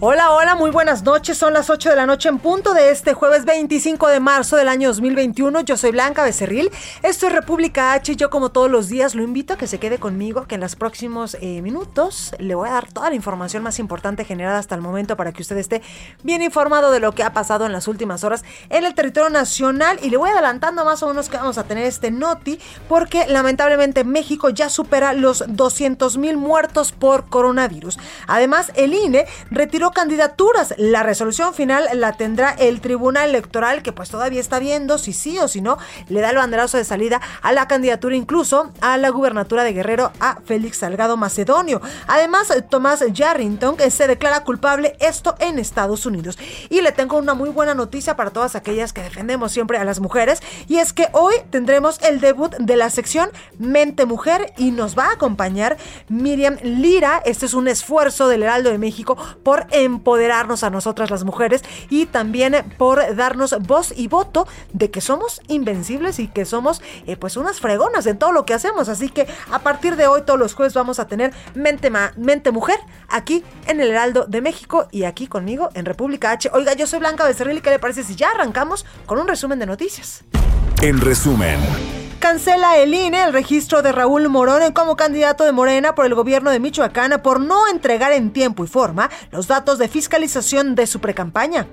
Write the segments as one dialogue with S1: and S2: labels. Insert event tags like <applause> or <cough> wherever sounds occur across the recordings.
S1: Hola, hola, muy buenas noches. Son las 8 de la noche en punto de este jueves 25 de marzo del año 2021. Yo soy Blanca Becerril. Esto es República H. Yo, como todos los días, lo invito a que se quede conmigo, que en los próximos eh, minutos le voy a dar toda la información más importante generada hasta el momento para que usted esté bien informado de lo que ha pasado en las últimas horas en el territorio nacional. Y le voy adelantando más o menos que vamos a tener este noti, porque lamentablemente México ya supera los 200 mil muertos por coronavirus. Además, el INE retiró candidaturas. La resolución final la tendrá el Tribunal Electoral, que pues todavía está viendo si sí o si no le da el banderazo de salida a la candidatura, incluso a la gubernatura de Guerrero a Félix Salgado Macedonio. Además, Tomás Yarrington se declara culpable, esto en Estados Unidos. Y le tengo una muy buena noticia para todas aquellas que defendemos siempre a las mujeres, y es que hoy tendremos el debut de la sección Mente Mujer y nos va a acompañar Miriam Lira. Este es un esfuerzo del Heraldo de México por empoderarnos a nosotras las mujeres y también por darnos voz y voto de que somos invencibles y que somos eh, pues unas fregonas en todo lo que hacemos. Así que a partir de hoy todos los jueves vamos a tener Mente, Ma- Mente Mujer aquí en el Heraldo de México y aquí conmigo en República H. Oiga, yo soy Blanca Becerril y ¿qué le parece si ya arrancamos con un resumen de noticias?
S2: En resumen,
S1: Cancela el INE el registro de Raúl Morón como candidato de Morena por el gobierno de Michoacán por no entregar en tiempo y forma los datos de fiscalización de su precampaña.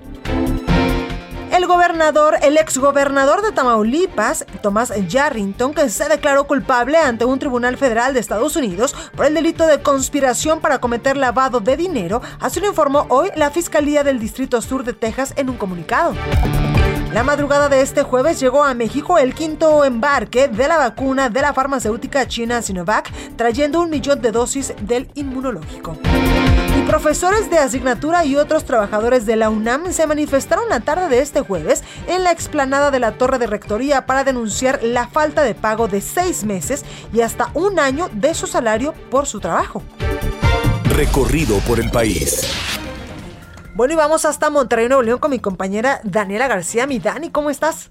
S1: El gobernador, el exgobernador de Tamaulipas, Tomás Yarrington, que se declaró culpable ante un tribunal federal de Estados Unidos por el delito de conspiración para cometer lavado de dinero, así lo informó hoy la Fiscalía del Distrito Sur de Texas en un comunicado. La madrugada de este jueves llegó a México el quinto embarque de la vacuna de la farmacéutica china Sinovac, trayendo un millón de dosis del inmunológico. Y profesores de asignatura y otros trabajadores de la UNAM se manifestaron la tarde de este jueves en la explanada de la Torre de Rectoría para denunciar la falta de pago de seis meses y hasta un año de su salario por su trabajo.
S2: recorrido por el país.
S1: Bueno, y vamos hasta Monterrey, Nuevo León con mi compañera Daniela García. Mi Dani, ¿cómo estás?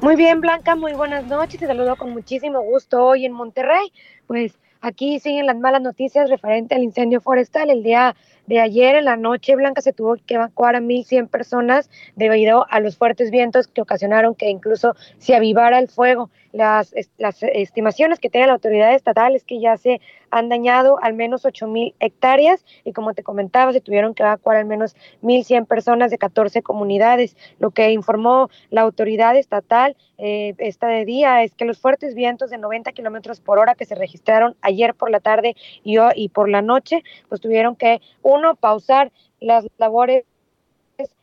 S3: Muy bien, Blanca, muy buenas noches. Te saludo con muchísimo gusto hoy en Monterrey. Pues aquí siguen las malas noticias referente al incendio forestal. El día de ayer en la noche, Blanca, se tuvo que evacuar a 1.100 personas debido a los fuertes vientos que ocasionaron que incluso se avivara el fuego. Las, las estimaciones que tiene la autoridad estatal es que ya se han dañado al menos 8.000 hectáreas y como te comentaba, se tuvieron que evacuar al menos 1.100 personas de 14 comunidades. Lo que informó la autoridad estatal eh, esta de día es que los fuertes vientos de 90 kilómetros por hora que se registraron ayer por la tarde y, y por la noche, pues tuvieron que, uno, pausar las labores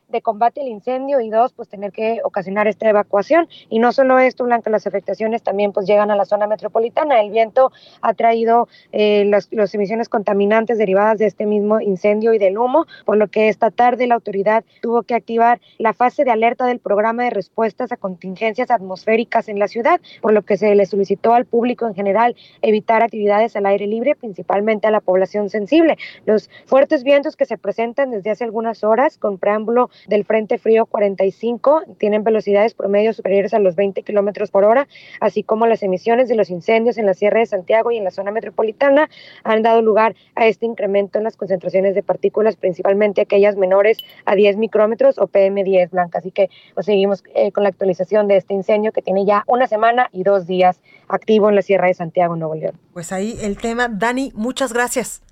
S3: de combate al incendio y dos, pues tener que ocasionar esta evacuación. Y no solo esto, Blanca, las afectaciones también pues llegan a la zona metropolitana. El viento ha traído eh, las, las emisiones contaminantes derivadas de este mismo incendio y del humo, por lo que esta tarde la autoridad tuvo que activar la fase de alerta del programa de respuestas a contingencias atmosféricas en la ciudad, por lo que se le solicitó al público en general evitar actividades al aire libre, principalmente a la población sensible. Los fuertes vientos que se presentan desde hace algunas horas con preámbulo del Frente Frío 45 tienen velocidades promedio superiores a los 20 kilómetros por hora, así como las emisiones de los incendios en la Sierra de Santiago y en la zona metropolitana han dado lugar a este incremento en las concentraciones de partículas, principalmente aquellas menores a 10 micrómetros o PM10 blanca. Así que pues, seguimos eh, con la actualización de este incendio que tiene ya una semana y dos días activo en la Sierra de Santiago, Nuevo León.
S1: Pues ahí el tema. Dani, muchas gracias.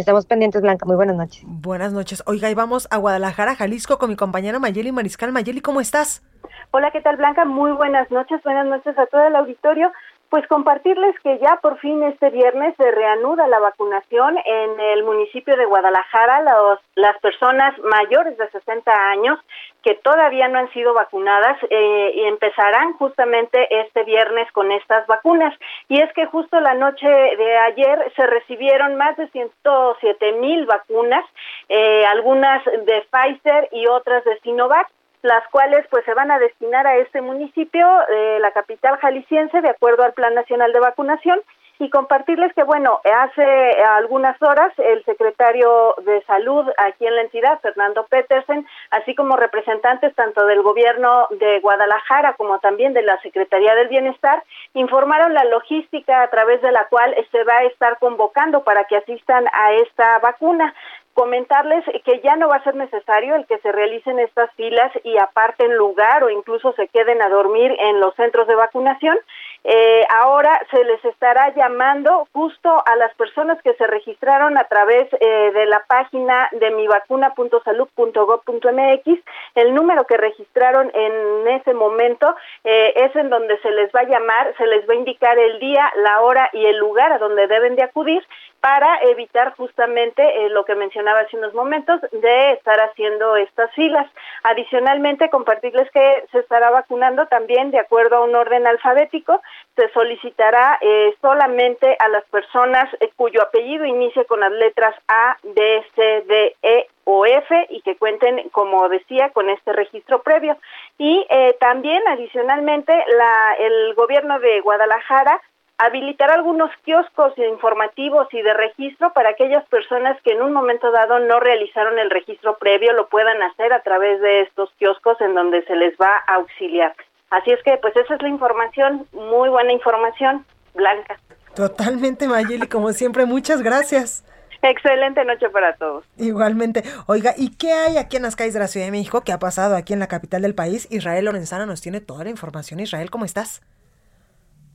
S3: Estamos pendientes, Blanca. Muy buenas noches.
S1: Buenas noches. Oiga, y vamos a Guadalajara, Jalisco, con mi compañera Mayeli Mariscal. Mayeli, ¿cómo estás?
S4: Hola, ¿qué tal Blanca? Muy buenas noches, buenas noches a todo el auditorio. Pues compartirles que ya por fin este viernes se reanuda la vacunación en el municipio de Guadalajara. Los, las personas mayores de 60 años que todavía no han sido vacunadas eh, y empezarán justamente este viernes con estas vacunas. Y es que justo la noche de ayer se recibieron más de 107 mil vacunas, eh, algunas de Pfizer y otras de Sinovac las cuales pues se van a destinar a este municipio, eh, la capital jalisciense, de acuerdo al Plan Nacional de Vacunación, y compartirles que, bueno, hace algunas horas el secretario de Salud aquí en la entidad, Fernando Petersen, así como representantes tanto del gobierno de Guadalajara como también de la Secretaría del Bienestar, informaron la logística a través de la cual se va a estar convocando para que asistan a esta vacuna comentarles que ya no va a ser necesario el que se realicen estas filas y aparten lugar o incluso se queden a dormir en los centros de vacunación. Eh, ahora se les estará llamando justo a las personas que se registraron a través eh, de la página de mivacuna.salud.gov.mx. El número que registraron en ese momento eh, es en donde se les va a llamar, se les va a indicar el día, la hora y el lugar a donde deben de acudir para evitar justamente eh, lo que mencionaba hace unos momentos de estar haciendo estas filas. Adicionalmente, compartirles que se estará vacunando también de acuerdo a un orden alfabético. Se solicitará eh, solamente a las personas eh, cuyo apellido inicie con las letras A, B, C, D, E o F y que cuenten, como decía, con este registro previo. Y también, adicionalmente, la, el gobierno de Guadalajara habilitar algunos kioscos informativos y de registro para aquellas personas que en un momento dado no realizaron el registro previo, lo puedan hacer a través de estos kioscos en donde se les va a auxiliar. Así es que, pues esa es la información, muy buena información, Blanca.
S1: Totalmente, Mayeli, como siempre, muchas gracias.
S4: Excelente noche para todos.
S1: Igualmente. Oiga, ¿y qué hay aquí en las calles de la Ciudad de México? ¿Qué ha pasado aquí en la capital del país? Israel Lorenzana nos tiene toda la información. Israel, ¿cómo estás?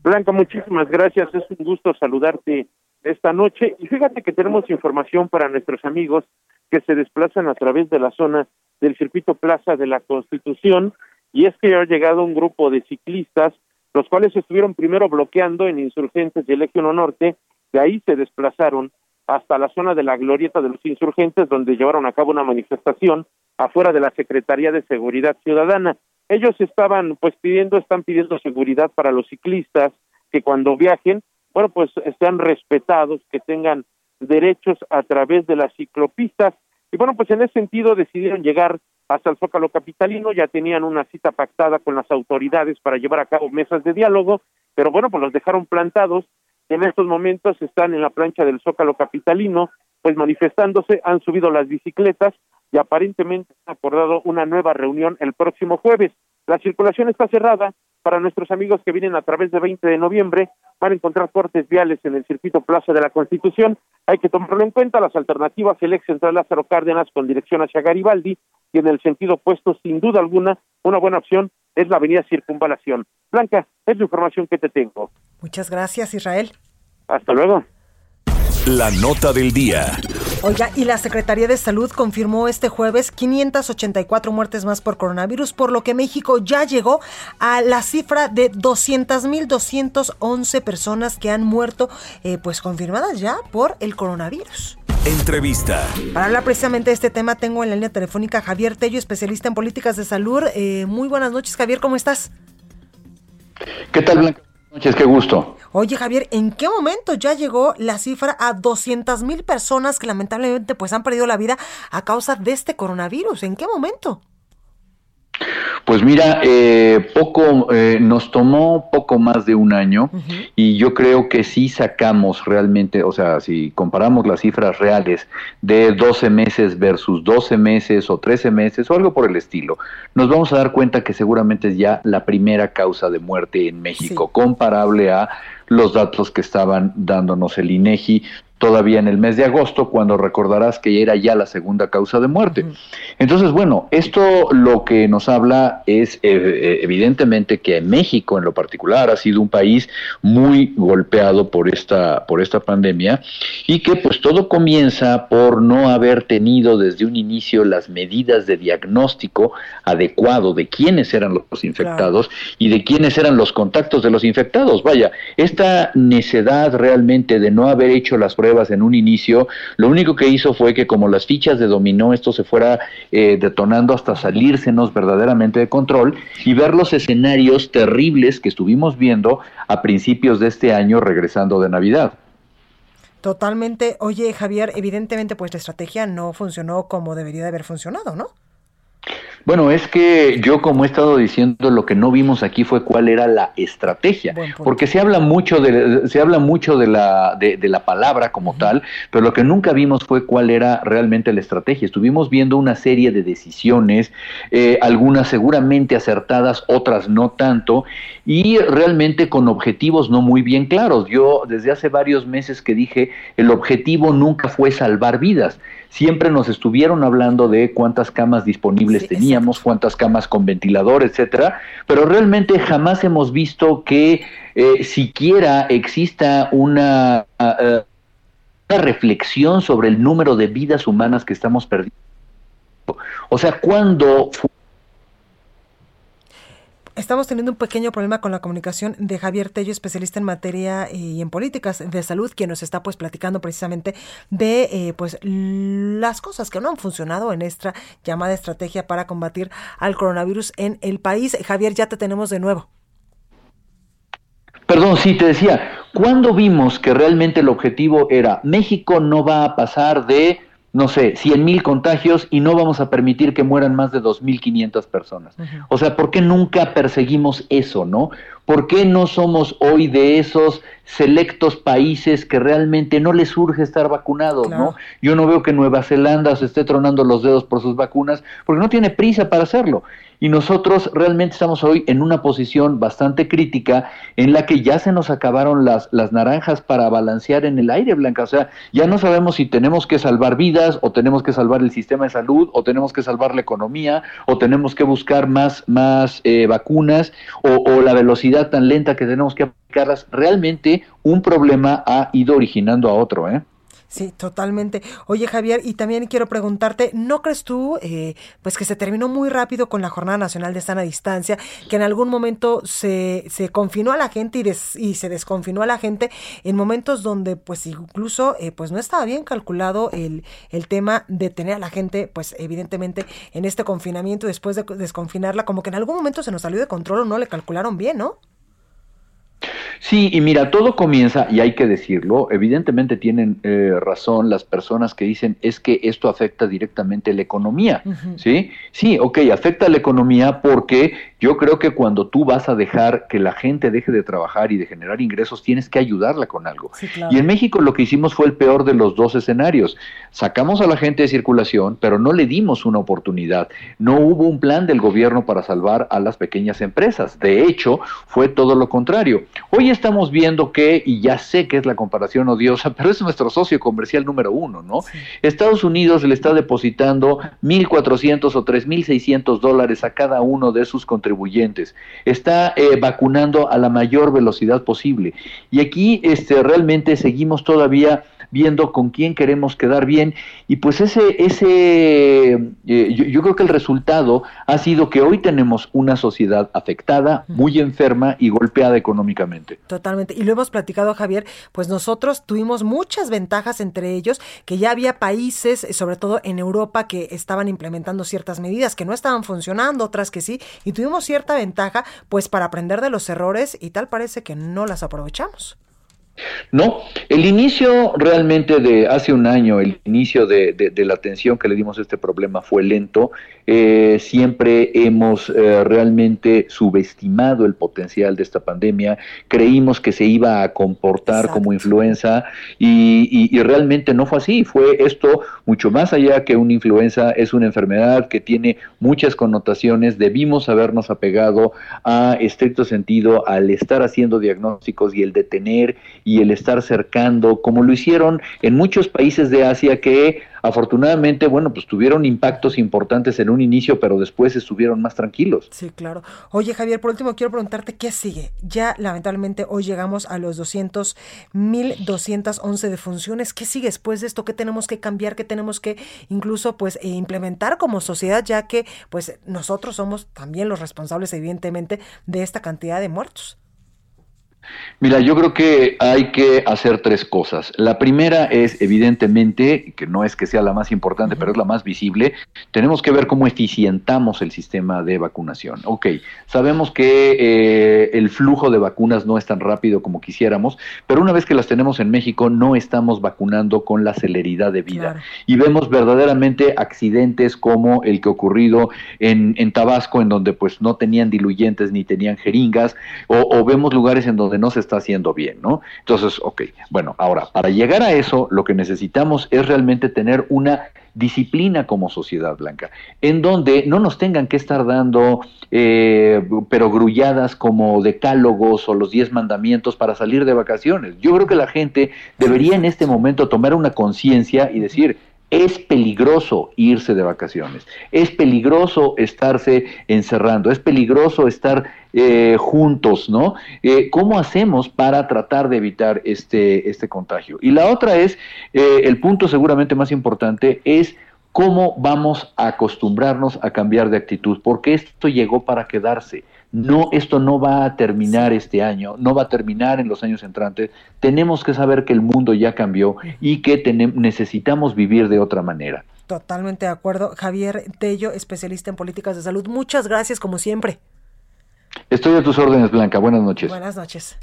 S5: Blanca, muchísimas gracias. Es un gusto saludarte esta noche. Y fíjate que tenemos información para nuestros amigos que se desplazan a través de la zona del circuito Plaza de la Constitución. Y es que ha llegado un grupo de ciclistas, los cuales estuvieron primero bloqueando en Insurgentes y el Eje Norte. De ahí se desplazaron hasta la zona de la Glorieta de los Insurgentes, donde llevaron a cabo una manifestación afuera de la Secretaría de Seguridad Ciudadana ellos estaban pues pidiendo, están pidiendo seguridad para los ciclistas, que cuando viajen, bueno, pues estén respetados, que tengan derechos a través de las ciclopistas. Y bueno, pues en ese sentido decidieron llegar hasta el Zócalo Capitalino, ya tenían una cita pactada con las autoridades para llevar a cabo mesas de diálogo, pero bueno, pues los dejaron plantados. En estos momentos están en la plancha del Zócalo Capitalino, pues manifestándose, han subido las bicicletas, y aparentemente han acordado una nueva reunión el próximo jueves. La circulación está cerrada para nuestros amigos que vienen a través de 20 de noviembre. Van a encontrar cortes viales en el circuito Plaza de la Constitución. Hay que tomarlo en cuenta. Las alternativas, el ex central Lázaro Cárdenas con dirección hacia Garibaldi y en el sentido opuesto, sin duda alguna, una buena opción es la avenida Circunvalación. Blanca, es la información que te tengo.
S1: Muchas gracias, Israel.
S5: Hasta luego.
S2: La nota del día.
S1: Oiga, y la Secretaría de Salud confirmó este jueves 584 muertes más por coronavirus, por lo que México ya llegó a la cifra de 200.211 personas que han muerto, eh, pues confirmadas ya por el coronavirus.
S2: Entrevista.
S1: Para hablar precisamente de este tema, tengo en la línea telefónica a Javier Tello, especialista en políticas de salud. Eh, muy buenas noches, Javier, ¿cómo estás?
S6: ¿Qué tal, Blanca? Noches, qué gusto.
S1: Oye, Javier, ¿en qué momento ya llegó la cifra a 200 mil personas que lamentablemente pues han perdido la vida a causa de este coronavirus? ¿En qué momento?
S6: Pues mira, eh, poco eh, nos tomó poco más de un año y yo creo que sí sacamos realmente, o sea, si comparamos las cifras reales de 12 meses versus 12 meses o 13 meses o algo por el estilo, nos vamos a dar cuenta que seguramente es ya la primera causa de muerte en México, comparable a los datos que estaban dándonos el INEGI todavía en el mes de agosto, cuando recordarás que era ya la segunda causa de muerte. Entonces, bueno, esto lo que nos habla es eh, eh, evidentemente que México en lo particular ha sido un país muy golpeado por esta, por esta pandemia y que pues todo comienza por no haber tenido desde un inicio las medidas de diagnóstico adecuado de quiénes eran los infectados y de quiénes eran los contactos de los infectados. Vaya, esta necedad realmente de no haber hecho las pruebas en un inicio, lo único que hizo fue que como las fichas de dominó esto se fuera eh, detonando hasta salírsenos verdaderamente de control y ver los escenarios terribles que estuvimos viendo a principios de este año regresando de Navidad.
S1: Totalmente. Oye, Javier, evidentemente pues la estrategia no funcionó como debería de haber funcionado, ¿no?
S6: Bueno, es que yo como he estado diciendo, lo que no vimos aquí fue cuál era la estrategia, porque se habla mucho de se habla mucho de la de, la palabra como tal, pero lo que nunca vimos fue cuál era realmente la estrategia. Estuvimos viendo una serie de decisiones, eh, algunas seguramente acertadas, otras no tanto, y realmente con objetivos no muy bien claros. Yo desde hace varios meses que dije, el objetivo nunca fue salvar vidas siempre nos estuvieron hablando de cuántas camas disponibles cuántas camas con ventilador, etcétera, pero realmente jamás hemos visto que eh, siquiera exista ah, ah, una reflexión sobre el número de vidas humanas que estamos perdiendo. O sea, cuando
S1: Estamos teniendo un pequeño problema con la comunicación de Javier Tello, especialista en materia eh, y en políticas de salud, quien nos está pues platicando precisamente de eh, pues las cosas que no han funcionado en esta llamada estrategia para combatir al coronavirus en el país. Javier, ya te tenemos de nuevo.
S6: Perdón, sí, te decía, ¿cuándo vimos que realmente el objetivo era México no va a pasar de no sé, 100 mil contagios y no vamos a permitir que mueran más de 2.500 personas. O sea, ¿por qué nunca perseguimos eso, no? ¿Por qué no somos hoy de esos selectos países que realmente no les urge estar vacunados, ¿no? Yo no veo que Nueva Zelanda se esté tronando los dedos por sus vacunas porque no tiene prisa para hacerlo. Y nosotros realmente estamos hoy en una posición bastante crítica en la que ya se nos acabaron las, las naranjas para balancear en el aire, Blanca. O sea, ya no sabemos si tenemos que salvar vidas o tenemos que salvar el sistema de salud o tenemos que salvar la economía o tenemos que buscar más, más eh, vacunas o, o la velocidad tan lenta que tenemos que aplicarlas. Realmente un problema ha ido originando a otro, ¿eh?
S1: Sí, totalmente. Oye, Javier, y también quiero preguntarte, ¿no crees tú, eh, pues que se terminó muy rápido con la Jornada Nacional de Sana Distancia, que en algún momento se, se confinó a la gente y, y se desconfinó a la gente en momentos donde, pues incluso, eh, pues no estaba bien calculado el, el tema de tener a la gente, pues evidentemente en este confinamiento, después de desconfinarla, como que en algún momento se nos salió de control o no le calcularon bien, ¿no?
S6: Sí, y mira, todo comienza, y hay que decirlo, evidentemente tienen eh, razón las personas que dicen es que esto afecta directamente la economía, ¿sí? Sí, ok, afecta la economía porque yo creo que cuando tú vas a dejar que la gente deje de trabajar y de generar ingresos, tienes que ayudarla con algo. Y en México lo que hicimos fue el peor de los dos escenarios. Sacamos a la gente de circulación, pero no le dimos una oportunidad. No hubo un plan del gobierno para salvar a las pequeñas empresas. De hecho, fue todo lo contrario. Hoy estamos viendo que, y ya sé que es la comparación odiosa, <laughs> pero es nuestro socio comercial número uno, ¿no? Estados Unidos le está depositando 1.400 o 3.600 dólares a cada uno de sus contribuyentes. Está eh, vacunando a la mayor velocidad posible. Y aquí este, realmente seguimos todavía viendo con quién queremos quedar bien. Y pues ese, ese eh, yo, creo que el resultado ha sido que hoy tenemos una sociedad afectada, muy enferma y golpeada económicamente.
S1: Totalmente. Y lo hemos platicado, Javier, pues nosotros tuvimos muchas ventajas entre ellos, que ya había países, sobre todo en Europa, que estaban implementando ciertas medidas que no estaban funcionando, otras que sí, y tuvimos cierta ventaja, pues para aprender de los errores y tal parece que no las aprovechamos.
S6: No, el inicio realmente de hace un año, el inicio de, la atención que le dimos a este problema fue lento. Eh, siempre hemos eh, realmente subestimado el potencial de esta pandemia. Creímos que se iba a comportar como influenza y, y, realmente no fue así. Fue esto mucho más allá que una influenza, es una enfermedad que tiene muchas connotaciones. Debimos habernos apegado a estricto sentido al estar haciendo diagnósticos y el detener y el estar cercando, como lo hicieron en muchos países de Asia que afortunadamente, bueno, pues tuvieron impactos importantes en un inicio, pero después estuvieron más tranquilos.
S1: Sí, claro. Oye, Javier, por último quiero preguntarte qué sigue. Ya lamentablemente hoy llegamos a los 200, 1211 defunciones. ¿Qué sigue después de esto? ¿Qué tenemos que cambiar? ¿Qué tenemos que incluso pues eh, implementar como sociedad? Ya que pues nosotros somos también los responsables evidentemente de esta cantidad de muertos.
S6: Mira, yo creo que hay que hacer tres cosas. La primera es, evidentemente, que no es que sea la más importante, pero es la más visible, tenemos que ver cómo eficientamos el sistema de vacunación. Ok, sabemos que eh, el flujo de vacunas no es tan rápido como quisiéramos, pero una vez que las tenemos en México, no estamos vacunando con la celeridad de vida. Y vemos verdaderamente accidentes como el que ocurrido en, en Tabasco, en donde pues no tenían diluyentes ni tenían jeringas, o, o vemos lugares en donde no se está haciendo bien, ¿no? Entonces, ok, bueno, ahora, para llegar a eso, lo que necesitamos es realmente tener una disciplina como sociedad blanca, en donde no nos tengan que estar dando, eh, pero grulladas como decálogos o los diez mandamientos para salir de vacaciones. Yo creo que la gente debería en este momento tomar una conciencia y decir, es peligroso irse de vacaciones, es peligroso estarse encerrando, es peligroso estar eh, juntos, ¿no? Eh, ¿Cómo hacemos para tratar de evitar este, este contagio? Y la otra es, eh, el punto seguramente más importante es cómo vamos a acostumbrarnos a cambiar de actitud, porque esto llegó para quedarse no, esto no va a terminar este año, no va a terminar en los años entrantes. Tenemos que saber que el mundo ya cambió y que necesitamos vivir de otra manera.
S1: Totalmente de acuerdo. Javier Tello, especialista en políticas de salud. Muchas gracias, como siempre.
S6: Estoy a tus órdenes, Blanca. Buenas noches.
S1: Buenas noches.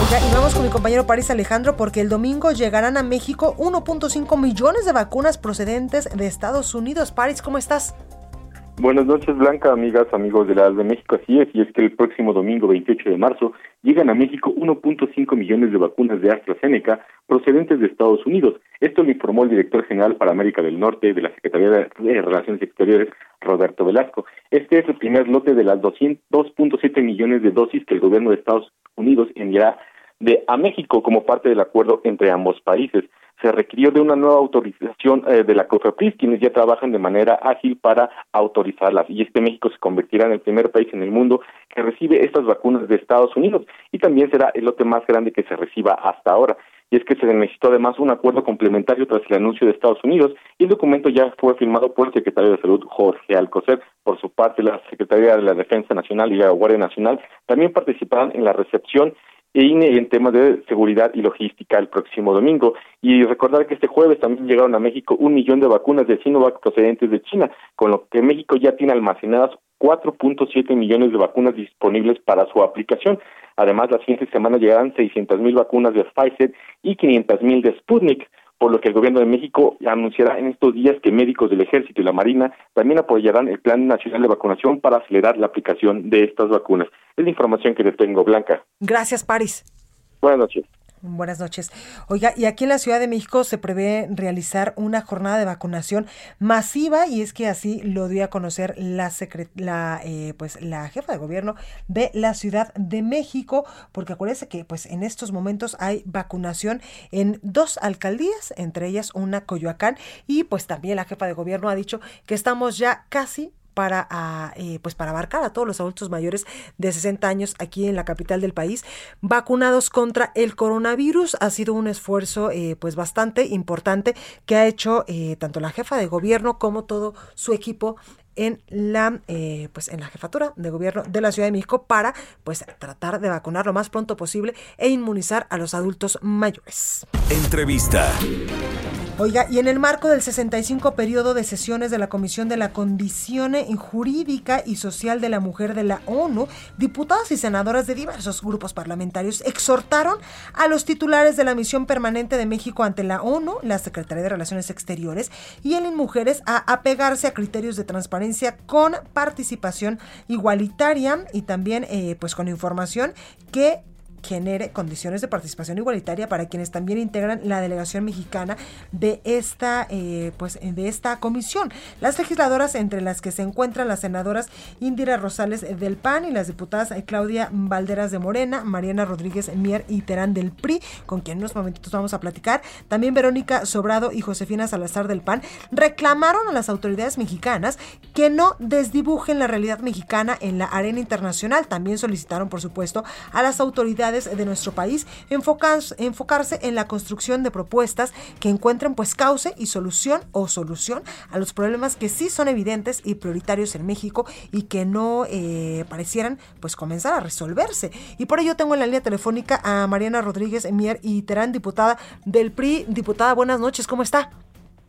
S1: Oiga, y vamos con mi compañero París Alejandro porque el domingo llegarán a México 1.5 millones de vacunas procedentes de Estados Unidos. París, ¿cómo estás?
S7: Buenas noches, Blanca, amigas, amigos de la de México. Así es, y es que el próximo domingo 28 de marzo llegan a México 1.5 millones de vacunas de AstraZeneca procedentes de Estados Unidos. Esto lo informó el director general para América del Norte de la Secretaría de Relaciones Exteriores, Roberto Velasco. Este es el primer lote de las 2.7 millones de dosis que el gobierno de Estados Unidos enviará de a México como parte del acuerdo entre ambos países se requirió de una nueva autorización eh, de la COFEPRIS, quienes ya trabajan de manera ágil para autorizarlas. Y este México se convertirá en el primer país en el mundo que recibe estas vacunas de Estados Unidos y también será el lote más grande que se reciba hasta ahora. Y es que se necesitó además un acuerdo complementario tras el anuncio de Estados Unidos y el documento ya fue firmado por el secretario de Salud Jorge Alcocer. Por su parte, la Secretaría de la Defensa Nacional y la Guardia Nacional también participarán en la recepción y en temas de seguridad y logística el próximo domingo. Y recordar que este jueves también llegaron a México un millón de vacunas de Sinovac procedentes de China, con lo que México ya tiene almacenadas 4.7 millones de vacunas disponibles para su aplicación. Además, la siguiente semana llegarán 600 mil vacunas de Pfizer y 500 mil de Sputnik por lo que el gobierno de México anunciará en estos días que médicos del Ejército y la Marina también apoyarán el Plan Nacional de Vacunación para acelerar la aplicación de estas vacunas. Es la información que le tengo, Blanca.
S1: Gracias, París.
S7: Buenas noches.
S1: Buenas noches. Oiga, y aquí en la Ciudad de México se prevé realizar una jornada de vacunación masiva y es que así lo dio a conocer la, la, eh, pues, la jefa de gobierno de la Ciudad de México, porque acuérdense que pues en estos momentos hay vacunación en dos alcaldías, entre ellas una Coyoacán y pues también la jefa de gobierno ha dicho que estamos ya casi para, ah, eh, pues para abarcar a todos los adultos mayores de 60 años aquí en la capital del país vacunados contra el coronavirus. Ha sido un esfuerzo eh, pues bastante importante que ha hecho eh, tanto la jefa de gobierno como todo su equipo en la pues en la jefatura de gobierno de la Ciudad de México para pues tratar de vacunar lo más pronto posible e inmunizar a los adultos mayores.
S2: Entrevista.
S1: Oiga, y en el marco del 65 periodo de sesiones de la Comisión de la Condición Jurídica y Social de la Mujer de la ONU, diputadas y senadoras de diversos grupos parlamentarios exhortaron a los titulares de la misión permanente de México ante la ONU, la Secretaría de Relaciones Exteriores y el Mujeres a apegarse a criterios de transparencia con participación igualitaria y también eh, pues con información que genere condiciones de participación igualitaria para quienes también integran la delegación mexicana de esta, eh, pues, de esta comisión. Las legisladoras, entre las que se encuentran las senadoras Indira Rosales del PAN y las diputadas Claudia Valderas de Morena, Mariana Rodríguez Mier y Terán del PRI, con quien en unos momentos vamos a platicar, también Verónica Sobrado y Josefina Salazar del PAN, reclamaron a las autoridades mexicanas que no desdibujen la realidad mexicana en la arena internacional. También solicitaron, por supuesto, a las autoridades de nuestro país enfocarse, en la construcción de propuestas que encuentren pues cauce y solución o solución a los problemas que sí son evidentes y prioritarios en México y que no eh, parecieran pues comenzar a resolverse. Y por ello tengo en la línea telefónica a Mariana Rodríguez Mier y Terán, diputada del PRI. Diputada, buenas noches, ¿cómo está?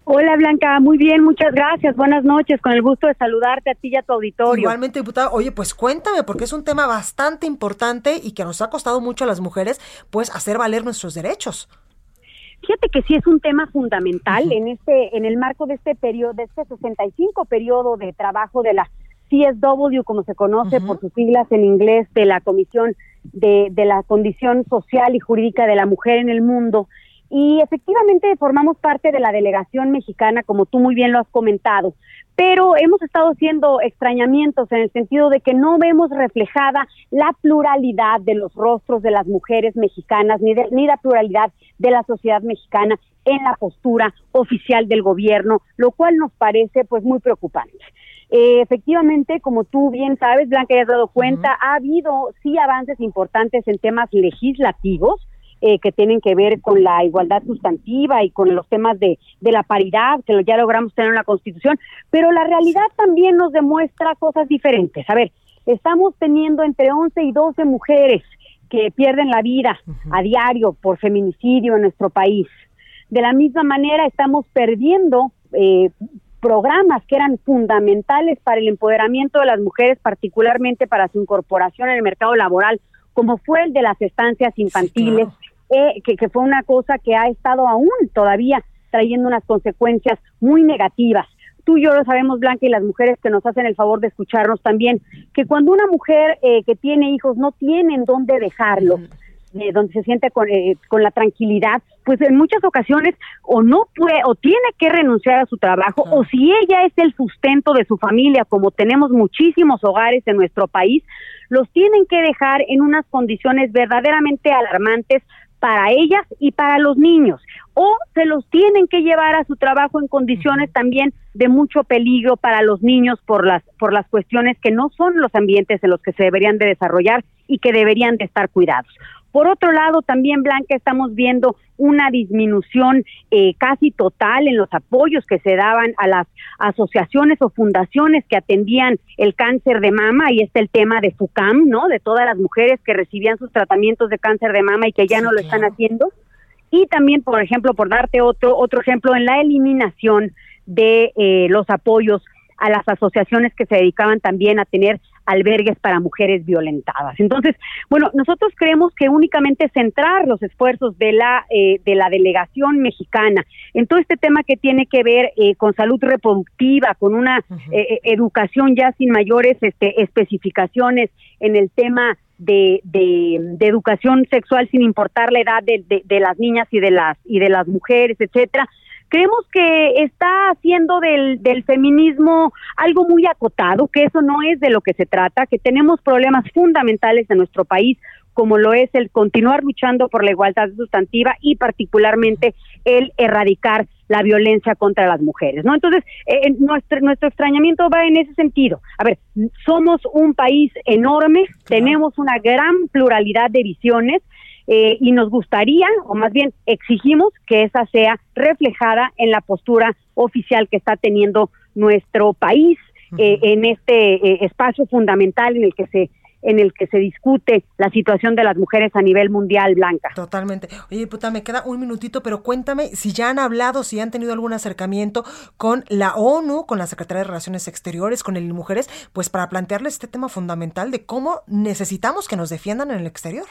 S8: Hola Blanca, muy bien, muchas gracias. Buenas noches, con el gusto de saludarte a ti y a tu auditorio.
S1: Igualmente, diputada, oye, pues cuéntame, porque es un tema bastante importante y que nos ha costado mucho a las mujeres, pues hacer valer nuestros derechos.
S8: Fíjate que sí es un tema fundamental en este, en el marco de este periodo, de este 65 periodo de trabajo de la CSW, como se conoce por sus siglas en inglés, de la Comisión de, de la Condición Social y Jurídica de la Mujer en el Mundo y efectivamente formamos parte de la delegación mexicana, como tú muy bien lo has comentado, pero hemos estado haciendo extrañamientos en el sentido de que no vemos reflejada la pluralidad de los rostros de las mujeres mexicanas, ni, ni la pluralidad de la sociedad mexicana en la postura oficial del gobierno, lo cual nos parece pues muy preocupante. Eh, efectivamente, como tú bien sabes, Blanca, ya has dado cuenta, ha habido sí avances importantes en temas legislativos, eh, que tienen que ver con la igualdad sustantiva y con los temas de, de la paridad, que ya logramos tener en la Constitución, pero la realidad también nos demuestra cosas diferentes. A ver, estamos teniendo entre 11 y 12 mujeres que pierden la vida a diario por feminicidio en nuestro país. De la misma manera, estamos perdiendo eh, programas que eran fundamentales para el empoderamiento de las mujeres, particularmente para su incorporación en el mercado laboral, como fue el de las estancias infantiles, eh, que, fue una cosa que ha estado aún todavía trayendo unas consecuencias muy negativas. Tú y yo lo sabemos, Blanca, y las mujeres que nos hacen el favor de escucharnos también, que cuando una mujer eh, que tiene hijos no tienen dónde dejarlos, eh, donde se siente con, con la tranquilidad, pues en muchas ocasiones o no puede o tiene que renunciar a su trabajo o si ella es el sustento de su familia, como tenemos muchísimos hogares en nuestro país, los tienen que dejar en unas condiciones verdaderamente alarmantes para ellas y para los niños o se los tienen que llevar a su trabajo en condiciones también de mucho peligro para los niños por las por las cuestiones que no son los ambientes en los que se deberían de desarrollar y que deberían de estar cuidados. Por otro lado, también, Blanca, estamos viendo una disminución eh, casi total en los apoyos que se daban a las asociaciones o fundaciones que atendían el cáncer de mama. Y está el tema de FUCAM, ¿no? De todas las mujeres que recibían sus tratamientos de cáncer de mama y que ya no lo están haciendo. Y también, por ejemplo, por darte otro, otro ejemplo, en la eliminación de eh, los apoyos a las asociaciones que se dedicaban también a tener albergues para mujeres violentadas. Entonces, bueno, nosotros creemos que únicamente centrar los esfuerzos de la eh, de la delegación mexicana en todo este tema que tiene que ver eh, con salud reproductiva, con una eh, educación ya sin mayores este, especificaciones en el tema de, de, educación sexual sin importar la edad de, de, las niñas y de las y de las mujeres, etcétera, Creemos que está haciendo del, del feminismo algo muy acotado, que eso no es de lo que se trata, que tenemos problemas fundamentales en nuestro país, como lo es el continuar luchando por la igualdad sustantiva y particularmente el erradicar la violencia contra las mujeres, ¿no? Entonces, eh, nuestro, nuestro extrañamiento va en ese sentido. A ver, somos un país enorme, tenemos una gran pluralidad de visiones, eh, y nos gustaría, o más bien exigimos, que esa sea reflejada en la postura oficial que está teniendo nuestro país eh, en este eh, espacio fundamental en el que se en el que se discute la situación de las mujeres a nivel mundial, Blanca.
S1: Totalmente. Oye, puta, me queda un minutito, pero cuéntame si ya han hablado, si han tenido algún acercamiento con la ONU, con la Secretaría de Relaciones Exteriores, con el Mujeres, pues para plantearle este tema fundamental de cómo necesitamos que nos defiendan en el exterior.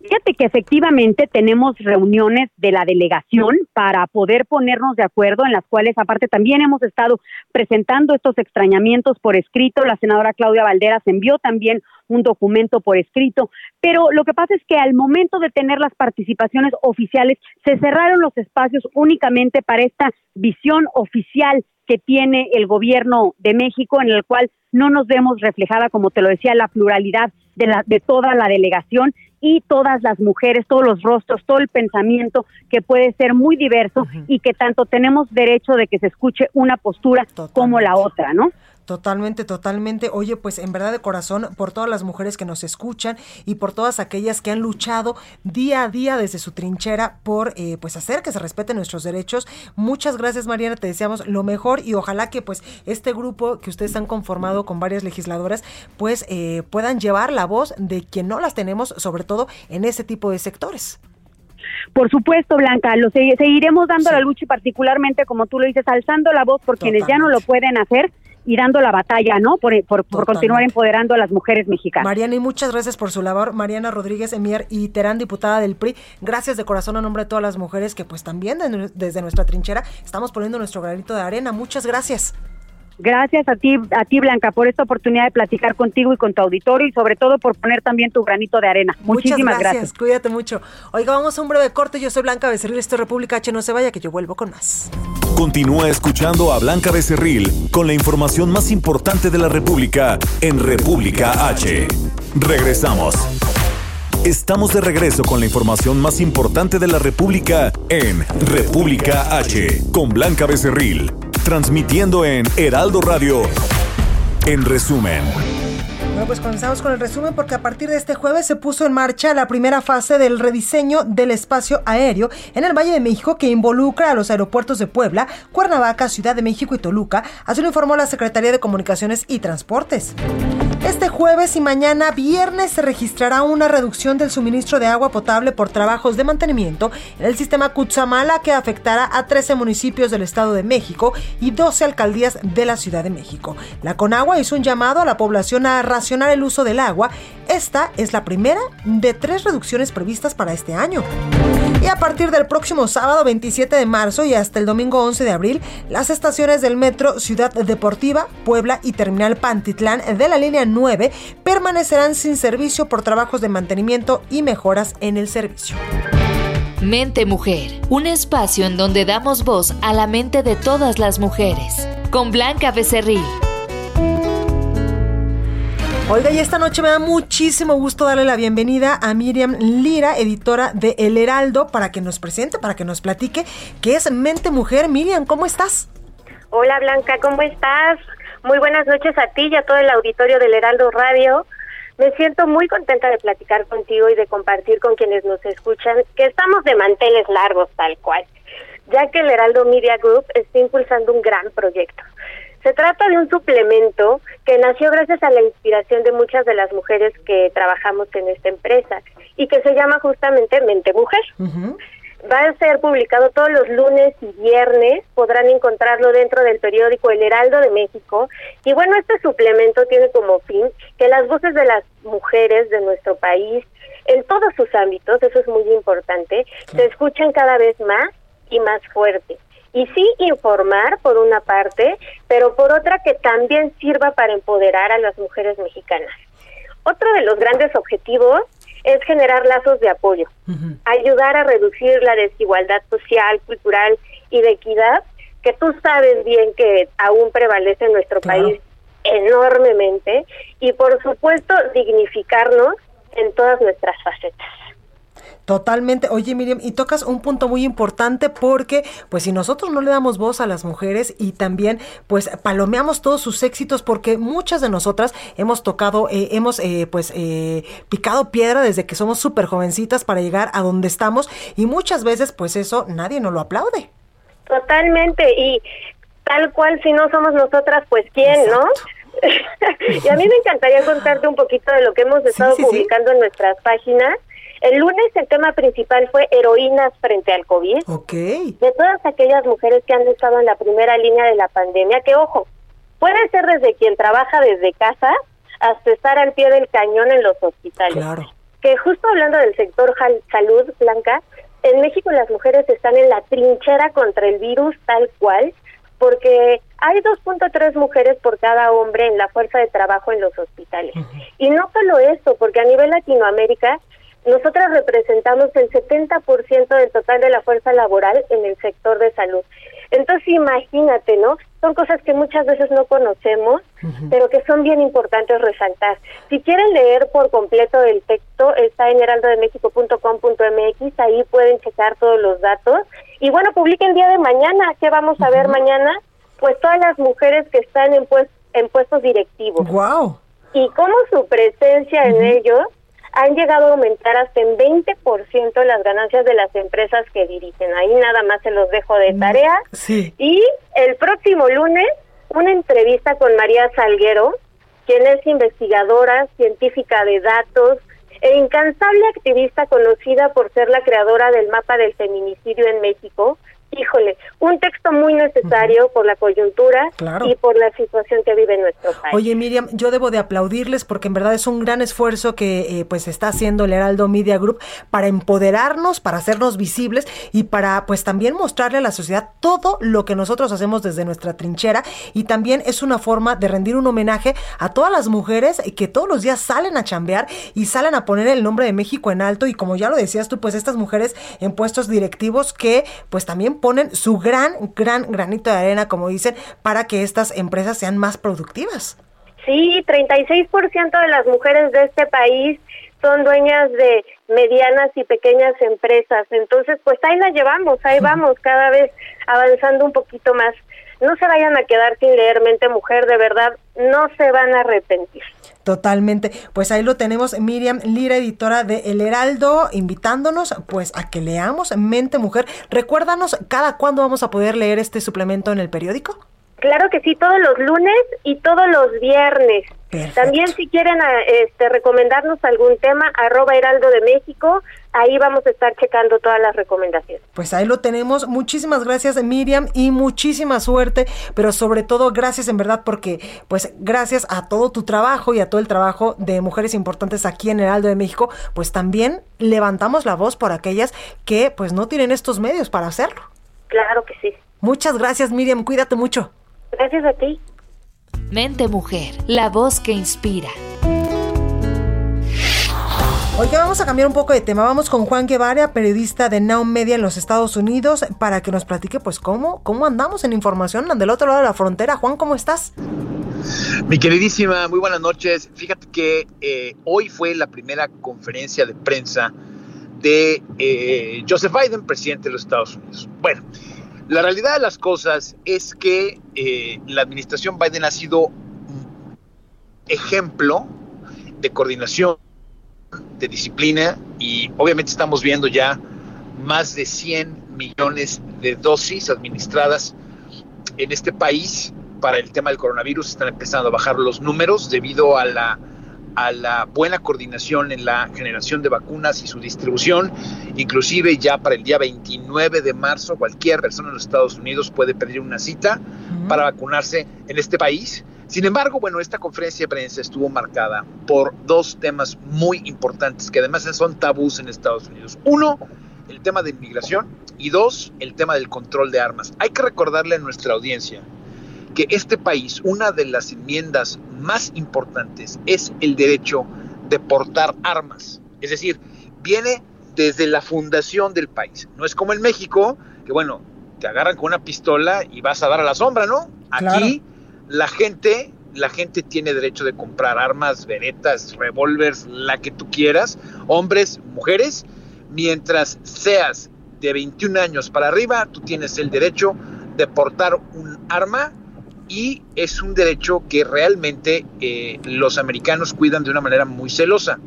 S8: Fíjate que efectivamente tenemos reuniones de la delegación para poder ponernos de acuerdo, en las cuales aparte también hemos estado presentando estos extrañamientos por escrito. La senadora Claudia Valderas envió también un documento por escrito, pero lo que pasa es que al momento de tener las participaciones oficiales se cerraron los espacios únicamente para esta visión oficial que tiene el gobierno de México, en el cual no nos vemos reflejada, como te lo decía, la pluralidad de, la, de toda la delegación y todas las mujeres, todos los rostros, todo el pensamiento que puede ser muy diverso y que tanto tenemos derecho de que se escuche una postura como la otra, ¿no?
S1: Totalmente, totalmente. Oye, pues en verdad de corazón, por todas las mujeres que nos escuchan y por todas aquellas que han luchado día a día desde su trinchera por eh, pues hacer que se respeten nuestros derechos. Muchas gracias, Mariana. Te deseamos lo mejor y ojalá que pues este grupo que ustedes han conformado con varias legisladoras, pues eh, puedan llevar la voz de quien no las tenemos, sobre todo en ese tipo de sectores.
S8: Por supuesto, Blanca, lo seguiremos dando la lucha y particularmente, como tú lo dices, alzando la voz por quienes ya no lo pueden hacer y dando la batalla, ¿no? Por, por, continuar empoderando a las mujeres mexicanas.
S1: Mariana, y muchas gracias por su labor. Mariana Rodríguez Emier y Terán, diputada del PRI. Gracias de corazón a nombre de todas las mujeres que pues también desde nuestra trinchera estamos poniendo nuestro granito de arena. Muchas gracias.
S8: Gracias a ti, a ti Blanca, por esta oportunidad de platicar contigo y con tu auditorio y sobre todo por poner también tu granito de arena. Muchísimas gracias. gracias.
S1: Cuídate mucho. Oiga, vamos a un breve corte. Yo soy Blanca Becerril, esto es República H. No se vaya, que yo vuelvo con más.
S2: Continúa escuchando a Blanca Becerril con la información más importante de la República en República H. Regresamos. Estamos de regreso con la información más importante de la República en República H con Blanca Becerril transmitiendo en Heraldo Radio. En resumen.
S1: Bueno, pues comenzamos con el resumen porque a partir de este jueves se puso en marcha la primera fase del rediseño del espacio aéreo en el Valle de México que involucra a los aeropuertos de Puebla, Cuernavaca, Ciudad de México y Toluca, así lo informó la Secretaría de Comunicaciones y Transportes. Este jueves y mañana viernes se registrará una reducción del suministro de agua potable por trabajos de mantenimiento en el sistema Cutzamala que afectará a 13 municipios del Estado de México y 12 alcaldías de la Ciudad de México. La Conagua hizo un llamado a la población a racionar el uso del agua. Esta es la primera de tres reducciones previstas para este año. Y a partir del próximo sábado 27 de marzo y hasta el domingo 11 de abril, las estaciones del metro Ciudad Deportiva, Puebla y Terminal Pantitlán de la línea 9 permanecerán sin servicio por trabajos de mantenimiento y mejoras en el servicio.
S9: Mente Mujer, un espacio en donde damos voz a la mente de todas las mujeres, con Blanca Becerril.
S1: Oiga, y esta noche me da muchísimo gusto darle la bienvenida a Miriam Lira, editora de El Heraldo, para que nos presente, para que nos platique qué es Mente Mujer. Miriam, ¿cómo estás?
S10: Hola Blanca, ¿cómo estás? Muy buenas noches a ti y a todo el auditorio del Heraldo Radio. Me siento muy contenta de platicar contigo y de compartir con quienes nos escuchan que estamos de manteles largos tal cual, ya que el Heraldo Media Group está impulsando un gran proyecto. Se trata de un suplemento que nació gracias a la inspiración de muchas de las mujeres que trabajamos en esta empresa y que se llama justamente Mente Mujer. Va a ser publicado todos los lunes y viernes, podrán encontrarlo dentro del periódico El Heraldo de México. Y bueno, este suplemento tiene como fin que las voces de las mujeres de nuestro país, en todos sus ámbitos, eso es muy importante, se escuchen cada vez más y más fuerte y sí informar por una parte, pero por otra que también sirva para empoderar a las mujeres mexicanas. Otro de los grandes objetivos es generar lazos de apoyo, ayudar a reducir la desigualdad social, cultural y de equidad, que tú sabes bien que aún prevalece en nuestro país enormemente, y por supuesto dignificarnos en todas nuestras facetas.
S1: Totalmente. Oye, Miriam, y tocas un punto muy importante porque, pues, si nosotros no le damos voz a las mujeres y también, pues, palomeamos todos sus éxitos, porque muchas de nosotras hemos tocado, eh, hemos, eh, pues, eh, picado piedra desde que somos súper jovencitas para llegar a donde estamos y muchas veces, pues, eso nadie nos lo aplaude.
S10: Totalmente. Y tal cual, si no somos nosotras, pues, ¿quién, no? <laughs> y a mí me encantaría contarte un poquito de lo que hemos estado publicando en nuestras páginas el lunes el tema principal fue heroínas frente al COVID.
S1: Ok.
S10: De todas aquellas mujeres que han estado en la primera línea de la pandemia, que ojo, puede ser desde quien trabaja desde casa hasta estar al pie del cañón en los hospitales.
S1: Claro.
S10: que justo hablando del sector salud, Blanca, en México las mujeres están en la trinchera contra el virus tal cual, porque hay 2.3 mujeres por cada hombre en la fuerza de trabajo en los hospitales. Y no solo eso, porque a nivel Latinoamérica nosotras representamos el 70% del total de la fuerza laboral en el sector de salud. Entonces imagínate, ¿no? Son cosas que muchas veces no conocemos, pero que son bien importantes resaltar. Si quieren leer por completo el texto, está en heraldodemexico.com.mx, ahí pueden checar todos los datos. Y bueno, publiquen el día de mañana, ¿qué vamos a ver mañana? Pues todas las mujeres que están en, pues, en puestos directivos.
S1: ¡Wow!
S10: Y cómo su presencia en ellos han llegado a aumentar hasta en 20% las ganancias de las empresas que dirigen. Ahí nada más se los dejo de tarea.
S1: Sí.
S10: Y el próximo lunes, una entrevista con María Salguero, quien es investigadora, científica de datos e incansable activista conocida por ser la creadora del mapa del feminicidio en México, híjole, un texto muy necesario por la coyuntura y por la situación que vive nuestro país.
S1: Oye, Miriam, yo debo de aplaudirles porque en verdad es un gran esfuerzo que eh, pues está haciendo el Heraldo Media Group para empoderarnos, para hacernos visibles y para pues también mostrarle a la sociedad todo lo que nosotros hacemos desde nuestra trinchera. Y también es una forma de rendir un homenaje a todas las mujeres que todos los días salen a chambear y salen a poner el nombre de México en alto. Y como ya lo decías tú, pues estas mujeres en puestos directivos que pues también ponen su gran, gran granito de arena, como dicen, para que estas empresas sean más productivas.
S10: Sí, 36% de las mujeres de este país son dueñas de medianas y pequeñas empresas. Entonces, pues ahí la llevamos, ahí vamos, cada vez avanzando un poquito más. No se vayan a quedar sin leer Mente Mujer, de verdad, no se van a arrepentir.
S1: Totalmente. Pues ahí lo tenemos, Miriam Lira, editora de El Heraldo, invitándonos pues a que leamos Mente Mujer. Recuérdanos cada cuándo vamos a poder leer este suplemento en el periódico.
S10: Claro que sí, todos los lunes y todos los viernes. También si quieren ah, este, recomendarnos algún tema, arroba Heraldo de México, ahí vamos a estar checando todas las recomendaciones.
S1: Pues ahí lo tenemos. Muchísimas gracias Miriam y muchísima suerte, pero sobre todo gracias en verdad porque pues gracias a todo tu trabajo y a todo el trabajo de mujeres importantes aquí en Heraldo de México, pues también levantamos la voz por aquellas que pues no tienen estos medios para hacerlo.
S10: Claro que sí.
S1: Muchas gracias Miriam, cuídate mucho.
S10: Gracias a ti.
S9: Mente Mujer, la voz que inspira.
S1: Hoy vamos a cambiar un poco de tema. Vamos con Juan Guevara, periodista de Now Media en los Estados Unidos, para que nos platique pues cómo, cómo andamos en información del otro lado de la frontera. Juan, ¿cómo estás?
S11: Mi queridísima, muy buenas noches. Fíjate que eh, hoy fue la primera conferencia de prensa de eh, Joseph Biden, presidente de los Estados Unidos. Bueno, la realidad de las cosas es que eh, la administración Biden ha sido ejemplo de coordinación, de disciplina y obviamente estamos viendo ya más de 100 millones de dosis administradas en este país para el tema del coronavirus. Están empezando a bajar los números debido a la a la buena coordinación en la generación de vacunas y su distribución. Inclusive ya para el día 29 de marzo cualquier persona en los Estados Unidos puede pedir una cita para vacunarse en este país. Sin embargo, bueno, esta conferencia de prensa estuvo marcada por dos temas muy importantes que además son tabús en Estados Unidos. Uno, el tema de inmigración y dos, el tema del control de armas. Hay que recordarle a nuestra audiencia que este país, una de las enmiendas más importantes es el derecho de portar armas. Es decir, viene desde la fundación del país. No es como en México, que bueno, te agarran con una pistola y vas a dar a la sombra, ¿no? Aquí la gente, la gente tiene derecho de comprar armas, veretas, revólveres, la que tú quieras, hombres, mujeres, mientras seas de 21 años para arriba, tú tienes el derecho de portar un arma y es un derecho que realmente eh, los americanos cuidan de una manera muy celosa.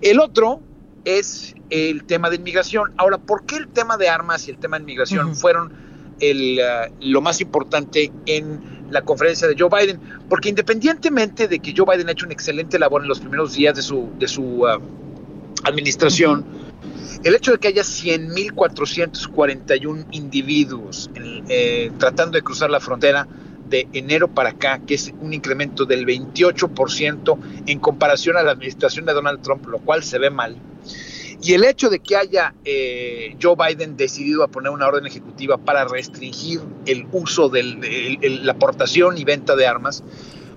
S11: El otro es el tema de inmigración. Ahora, ¿por qué el tema de armas y el tema de inmigración fueron el, uh, lo más importante en la conferencia de Joe Biden? Porque independientemente de que Joe Biden ha hecho una excelente labor en los primeros días de su, de su uh, administración, el hecho de que haya 100.441 individuos eh, tratando de cruzar la frontera de enero para acá, que es un incremento del 28% en comparación a la administración de Donald Trump, lo cual se ve mal. Y el hecho de que haya eh, Joe Biden decidido a poner una orden ejecutiva para restringir el uso de la aportación y venta de armas,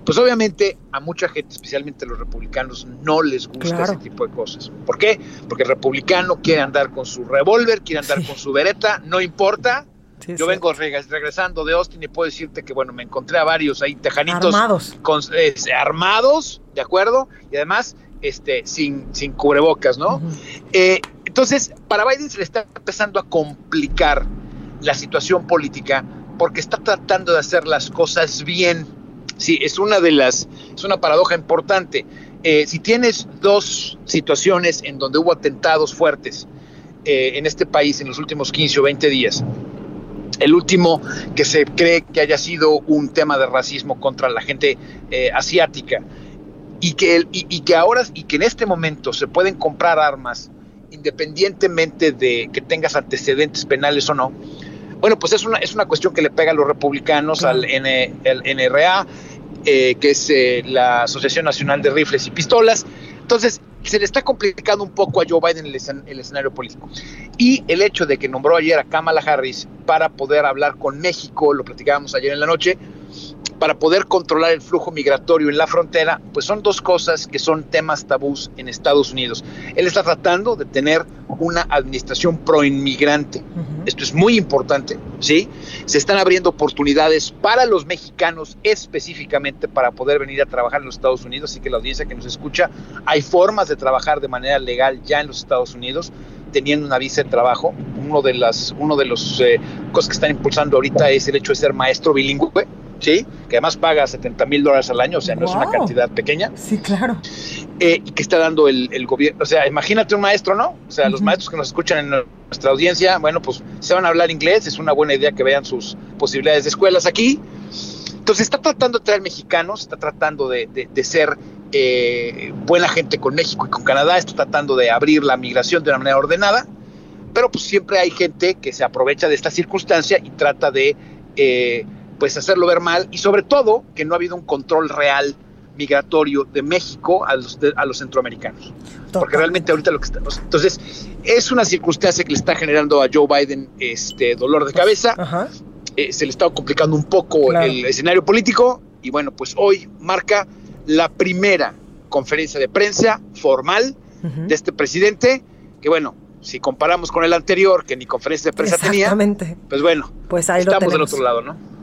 S11: pues obviamente a mucha gente, especialmente a los republicanos, no les gusta ese tipo de cosas. ¿Por qué? Porque el republicano quiere andar con su revólver, quiere andar con su <laughs> vereta, no importa. Yo vengo regresando de Austin y puedo decirte que, bueno, me encontré a varios ahí tejanitos.
S1: Armados.
S11: Con, armados, ¿de acuerdo? Y además, este, sin, sin cubrebocas, ¿no? Eh, entonces, para Biden se le está empezando a complicar la situación política porque está tratando de hacer las cosas bien Sí, es una de las, es una paradoja importante. Eh, si tienes dos situaciones en donde hubo atentados fuertes eh, en este país en los últimos 15 o 20 días, el último que se cree que haya sido un tema de racismo contra la gente eh, asiática, y que, y, que ahora y que en este momento se pueden comprar armas independientemente de que tengas antecedentes penales o no, bueno, pues es una, es una cuestión que le pega a los republicanos, al NRA, eh, que es eh, la Asociación Nacional de Rifles y Pistolas. Entonces, se le está complicando un poco a Joe Biden el, escenario político. Y el hecho de que nombró ayer a Kamala Harris para poder hablar con México, lo platicábamos ayer en la noche, para poder controlar el flujo migratorio en la frontera, pues son dos cosas que son temas tabús en Estados Unidos. Él está tratando de tener una administración pro-inmigrante. Esto es muy importante, ¿sí? Se están abriendo oportunidades para los mexicanos específicamente para poder venir a trabajar en los Estados Unidos, así que la audiencia que nos escucha, hay formas de trabajar de manera legal ya en los Estados Unidos teniendo una visa de trabajo. Uno de las uno de los eh, cosas que están impulsando ahorita es el hecho de ser maestro bilingüe ¿sí? Que además paga 70 mil dólares al año, o sea, no es una cantidad pequeña.
S1: Sí, claro.
S11: Eh, y que está dando el, gobierno, o sea, imagínate un maestro, ¿no? O sea, los maestros que nos escuchan en nuestra audiencia, bueno, pues se van a hablar inglés, es una buena idea que vean sus posibilidades de escuelas aquí. Entonces está tratando de traer mexicanos, está tratando de, ser eh, buena gente con México y con Canadá, está tratando de abrir la migración de una manera ordenada, pero pues siempre hay gente que se aprovecha de esta circunstancia y trata de eh, pues hacerlo ver mal y sobre todo que no ha habido un control real migratorio de México a los, a los centroamericanos. Porque realmente ahorita lo que estamos... Entonces, es una circunstancia que le está generando a Joe Biden este dolor de cabeza. Eh, se le está complicando un poco el escenario político y bueno, pues hoy marca la primera conferencia de prensa formal de este presidente, que bueno, si comparamos con el anterior, que ni conferencia de prensa tenía, pues bueno,
S1: pues ahí
S11: estamos del otro lado, ¿no?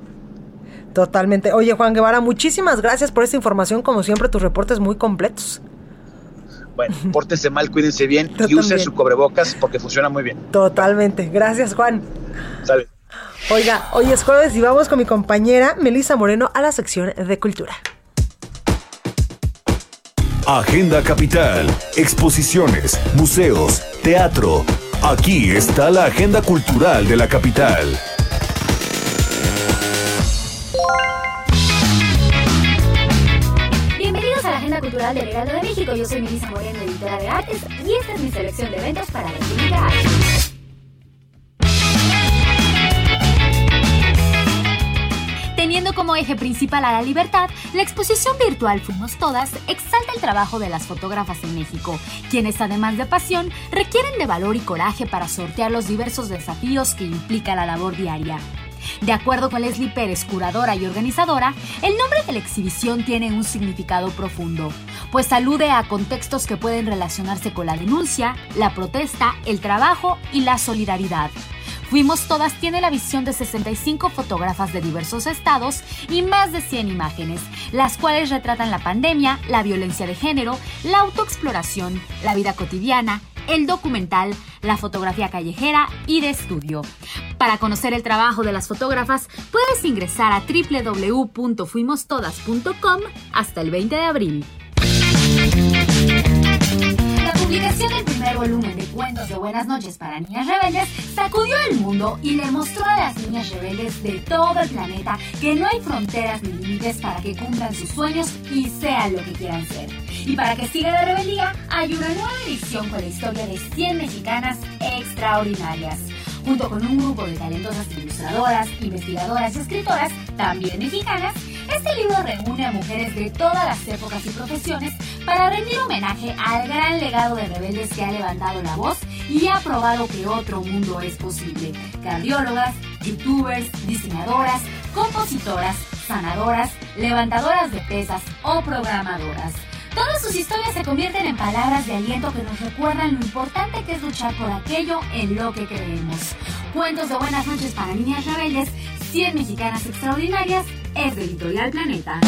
S1: Totalmente. Oye, Juan Guevara, muchísimas gracias por esta información. Como siempre, tus reportes muy completos.
S11: Bueno, pórtense mal, cuídense bien y usen su cobrebocas porque funciona muy bien.
S1: Totalmente. Gracias, Juan.
S11: Sale.
S1: Oiga, hoy es jueves y vamos con mi compañera Melisa Moreno a la sección de cultura.
S2: Agenda Capital, exposiciones, museos, teatro. Aquí está la agenda cultural de la capital.
S12: Cultural del de México. Yo soy Melissa Moreno, editora de artes, y esta es mi selección de eventos para la República Teniendo como eje principal a la libertad, la exposición virtual Fuimos Todas exalta el trabajo de las fotógrafas en México, quienes además de pasión requieren de valor y coraje para sortear los diversos desafíos que implica la labor diaria. De acuerdo con Leslie Pérez, curadora y organizadora, el nombre de la exhibición tiene un significado profundo, pues alude a contextos que pueden relacionarse con la denuncia, la protesta, el trabajo y la solidaridad. Fuimos Todas tiene la visión de 65 fotógrafas de diversos estados y más de 100 imágenes, las cuales retratan la pandemia, la violencia de género, la autoexploración, la vida cotidiana, el documental, la fotografía callejera y de estudio. Para conocer el trabajo de las fotógrafas, puedes ingresar a www.fuimostodas.com hasta el 20 de abril. La publicación del primer volumen de cuentos de Buenas noches para niñas rebeldes sacudió el mundo y le mostró a las niñas rebeldes de todo el planeta que no hay fronteras ni límites para que cumplan sus sueños y sean lo que quieran ser. Y para que siga la rebeldía, hay una nueva edición con la historia de 100 mexicanas extraordinarias. Junto con un grupo de talentosas ilustradoras, investigadoras y escritoras, también mexicanas, este libro reúne a mujeres de todas las épocas y profesiones para rendir homenaje al gran legado de rebeldes que ha levantado la voz y ha probado que otro mundo es posible. Cardiólogas, youtubers, diseñadoras, compositoras, sanadoras, levantadoras de pesas o programadoras. Todas sus historias se convierten en palabras de aliento que nos recuerdan lo importante que es luchar por aquello en lo que creemos. Cuentos de buenas noches para niñas rebeldes, 100 mexicanas extraordinarias, es de Editorial Planeta.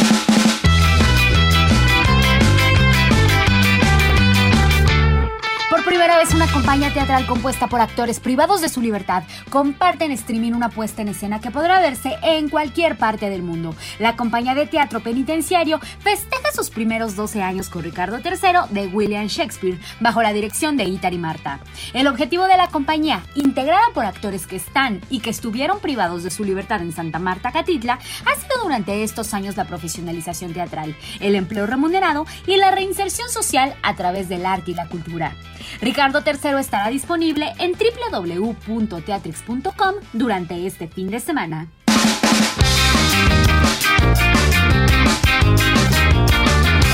S12: Por primera vez, una compañía teatral compuesta por actores privados de su libertad comparte en streaming una puesta en escena que podrá verse en cualquier parte del mundo. La compañía de teatro penitenciario festeja sus primeros 12 años con Ricardo III de William Shakespeare, bajo la dirección de Itar y Marta. El objetivo de la compañía, integrada por actores que están y que estuvieron privados de su libertad en Santa Marta, Catitla, ha sido durante estos años la profesionalización teatral, el empleo remunerado y la reinserción social a través del arte y la cultura. Ricardo III estará disponible en www.teatrix.com durante este fin de semana.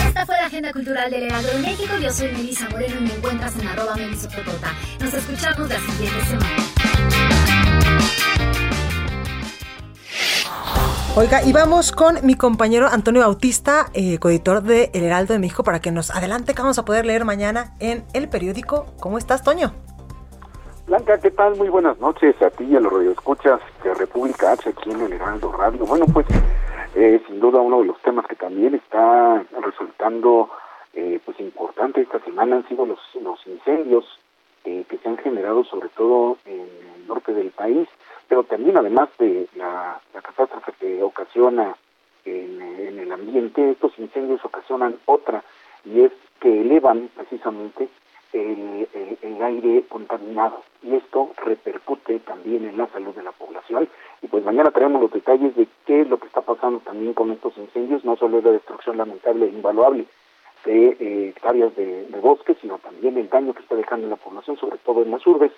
S12: Esta fue la agenda cultural del Heraldo de México. Yo soy Melisa Moreno y me encuentras en arroba. Nos escuchamos la siguiente semana.
S1: Oiga, y vamos con mi compañero Antonio Bautista, eh, coeditor de El Heraldo de México, para que nos adelante que vamos a poder leer mañana en el periódico. ¿Cómo estás, Toño?
S13: Blanca, ¿qué tal? Muy buenas noches a ti y a los radioescuchas de República H aquí en El Heraldo Radio. Bueno, pues eh, sin duda uno de los temas que también está resultando eh, pues importante esta semana han sido los, los incendios eh, que se han generado sobre todo en el norte del país pero también además de la, catástrofe que ocasiona en, el ambiente, estos incendios ocasionan otra, y es que elevan precisamente el, aire contaminado, y esto repercute también en la salud de la población. Y pues mañana traemos los detalles de qué es lo que está pasando también con estos incendios, no solo es la destrucción lamentable e invaluable de eh, hectáreas de, de bosque, sino también el daño que está dejando en la población, sobre todo en las urbes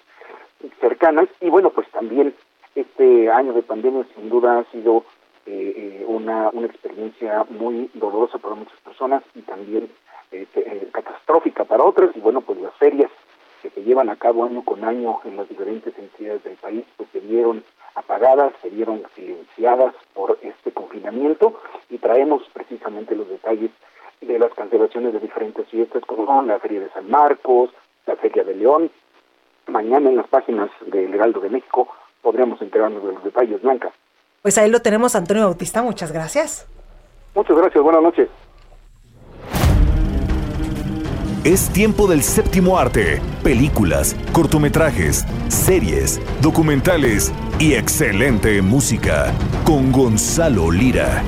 S13: cercanas, y bueno, pues también este año de pandemia sin duda ha sido eh, eh, una, una experiencia muy dolorosa para muchas personas y también eh, catastrófica para otras. Y bueno pues las ferias que se llevan a cabo año con año en las diferentes entidades del país pues se vieron apagadas, se vieron silenciadas por este confinamiento. Y traemos precisamente los detalles de las cancelaciones de diferentes fiestas como la Feria de San Marcos, la Feria de León. Mañana en las páginas del Heraldo de México podríamos enterarnos de los detalles, Blanca.
S1: Pues ahí lo tenemos, Antonio Bautista, muchas gracias.
S13: Muchas gracias, buenas noches.
S2: Es tiempo del séptimo arte, películas, cortometrajes, series, documentales y excelente música con Gonzalo Lira.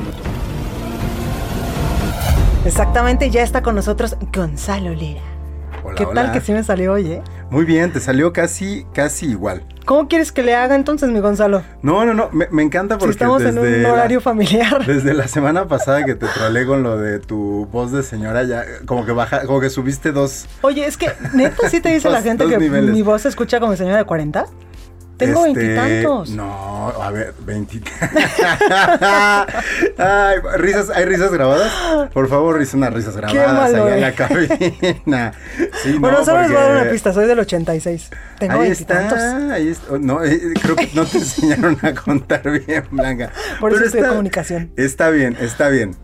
S1: Exactamente, ya está con nosotros Gonzalo Lira.
S14: Hola,
S1: ¿Qué tal que sí me salió hoy, eh?
S14: Muy bien, te salió casi, casi igual.
S1: ¿Cómo quieres que le haga entonces, mi Gonzalo?
S14: No, no, no, me, encanta porque.
S1: Si estamos en un horario familiar. <laughs>
S14: Desde la semana pasada que te trolé con lo de tu voz de señora, ya como que baja, como que subiste dos.
S1: Oye, es que neta sí te dice la <laughs> gente que mi voz se escucha como señora de 40. Tengo veintitantos.
S14: Este, no, a ver, veintitantos. <laughs> risas, ¿hay risas grabadas? Por favor, risa unas risas grabadas allá en la cabina.
S1: bueno, solo les voy a dar una pista, soy del 86. Tengo
S14: Está, ahí está. Oh, no, eh, creo que no te <laughs> enseñaron a contar bien, Blanca.
S1: Por eso estoy de comunicación.
S14: Está bien, está bien.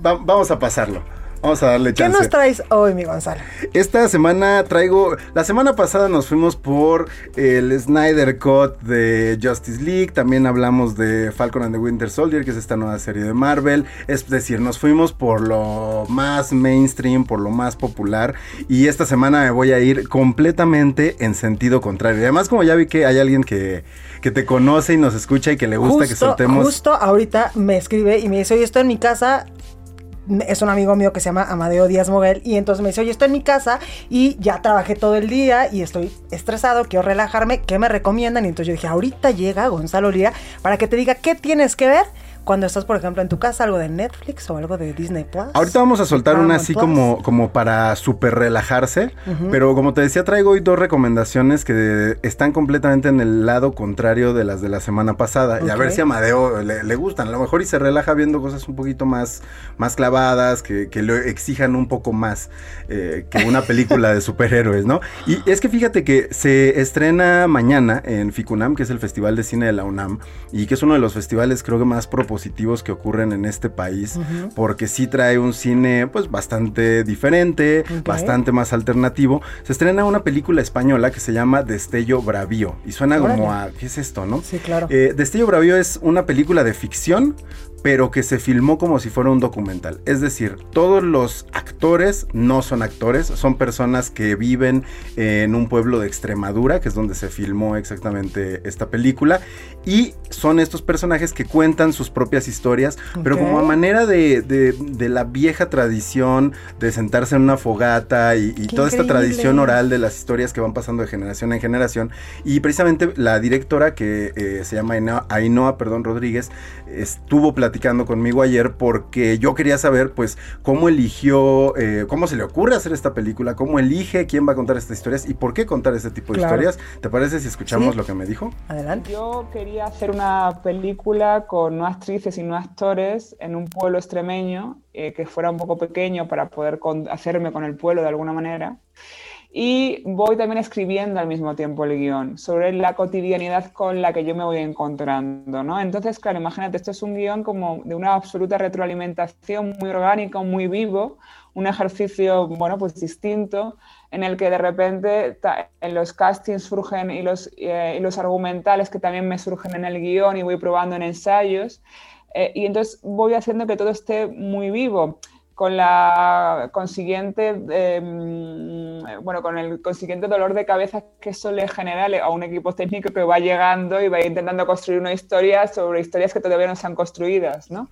S14: Vamos a pasarlo. Vamos a darle chance.
S1: ¿Qué nos traes hoy, mi Gonzalo?
S14: Esta semana traigo. La semana pasada nos fuimos por el Snyder Cut de Justice League. También hablamos de Falcon and the Winter Soldier, que es esta nueva serie de Marvel. Es decir, nos fuimos por lo más mainstream, por lo más popular. Y esta semana me voy a ir completamente en sentido contrario. Y además, como ya vi que hay alguien que que te conoce y nos escucha y que le gusta que soltemos.
S1: Justo ahorita me escribe y me dice, oye, estoy en mi casa, es un amigo mío que se llama Amadeo Díaz Moguel y entonces me dice, oye, estoy en mi casa y ya trabajé todo el día y estoy estresado, quiero relajarme, ¿qué me recomiendan? Y entonces yo dije, ahorita llega Gonzalo Lira para que te diga qué tienes que ver cuando estás, por ejemplo, en tu casa, algo de Netflix o algo de Disney Plus.
S14: Ahorita vamos a soltar una así
S1: Plus.
S14: como, como para súper relajarse, pero como te decía, traigo hoy dos recomendaciones que están completamente en el lado contrario de las de la semana pasada. Y a ver si a Amadeo le, le gustan. A lo mejor y se relaja viendo cosas un poquito más, más clavadas, que, que lo exijan un poco más eh, que una película de superhéroes, ¿no? Y es que fíjate que se estrena mañana en Ficunam, que es el Festival de Cine de la UNAM, y que es uno de los festivales creo que más propositivos que ocurren en este país, porque sí trae un cine pues bastante diferente, bastante más alternativo. Se estrena una película española que se llama Destello Bravío, y suena como a, ¿qué es esto, no?
S1: Sí, claro.
S14: Eh, Destello Bravío es una película de ficción, pero que se filmó como si fuera un documental. Es decir, todos los actores no son actores, son personas que viven en un pueblo de Extremadura, que es donde se filmó exactamente esta película, y son estos personajes que cuentan sus propias historias, pero como a manera de, de- de la vieja tradición de sentarse en una fogata y, toda esta tradición oral de las historias que van pasando de generación en generación. Y precisamente la directora que eh, se llama Ainhoa, Ainhoa, perdón, Rodríguez, estuvo platicando conmigo ayer porque yo quería saber pues cómo eligió, eh, cómo se le ocurre hacer esta película, cómo elige quién va a contar estas historias y por qué contar este tipo de
S15: Claro.
S14: historias. ¿Te parece si escuchamos
S15: Sí.
S14: lo que me dijo?
S1: Adelante.
S15: Yo quería hacer una película con no actrices y no actores en un pueblo extremeño eh, que fuera un poco pequeño para poder con- hacerme con el pueblo de alguna manera. Y voy también escribiendo al mismo tiempo el guion sobre la cotidianidad con la que yo me voy encontrando, ¿no? Entonces, claro, imagínate, esto es un guion como de una absoluta retroalimentación, muy orgánico, muy vivo, un ejercicio, bueno, pues distinto, en el que de repente en los castings surgen y los, eh, y los argumentales que también me surgen en el guion y voy probando en ensayos. eh, y entonces voy haciendo que todo esté muy vivo con la consiguiente mm, bueno con el consiguiente dolor de cabeza que eso le genera a un equipo técnico que va llegando y va intentando construir una historia sobre historias que todavía no se han construidas ¿no?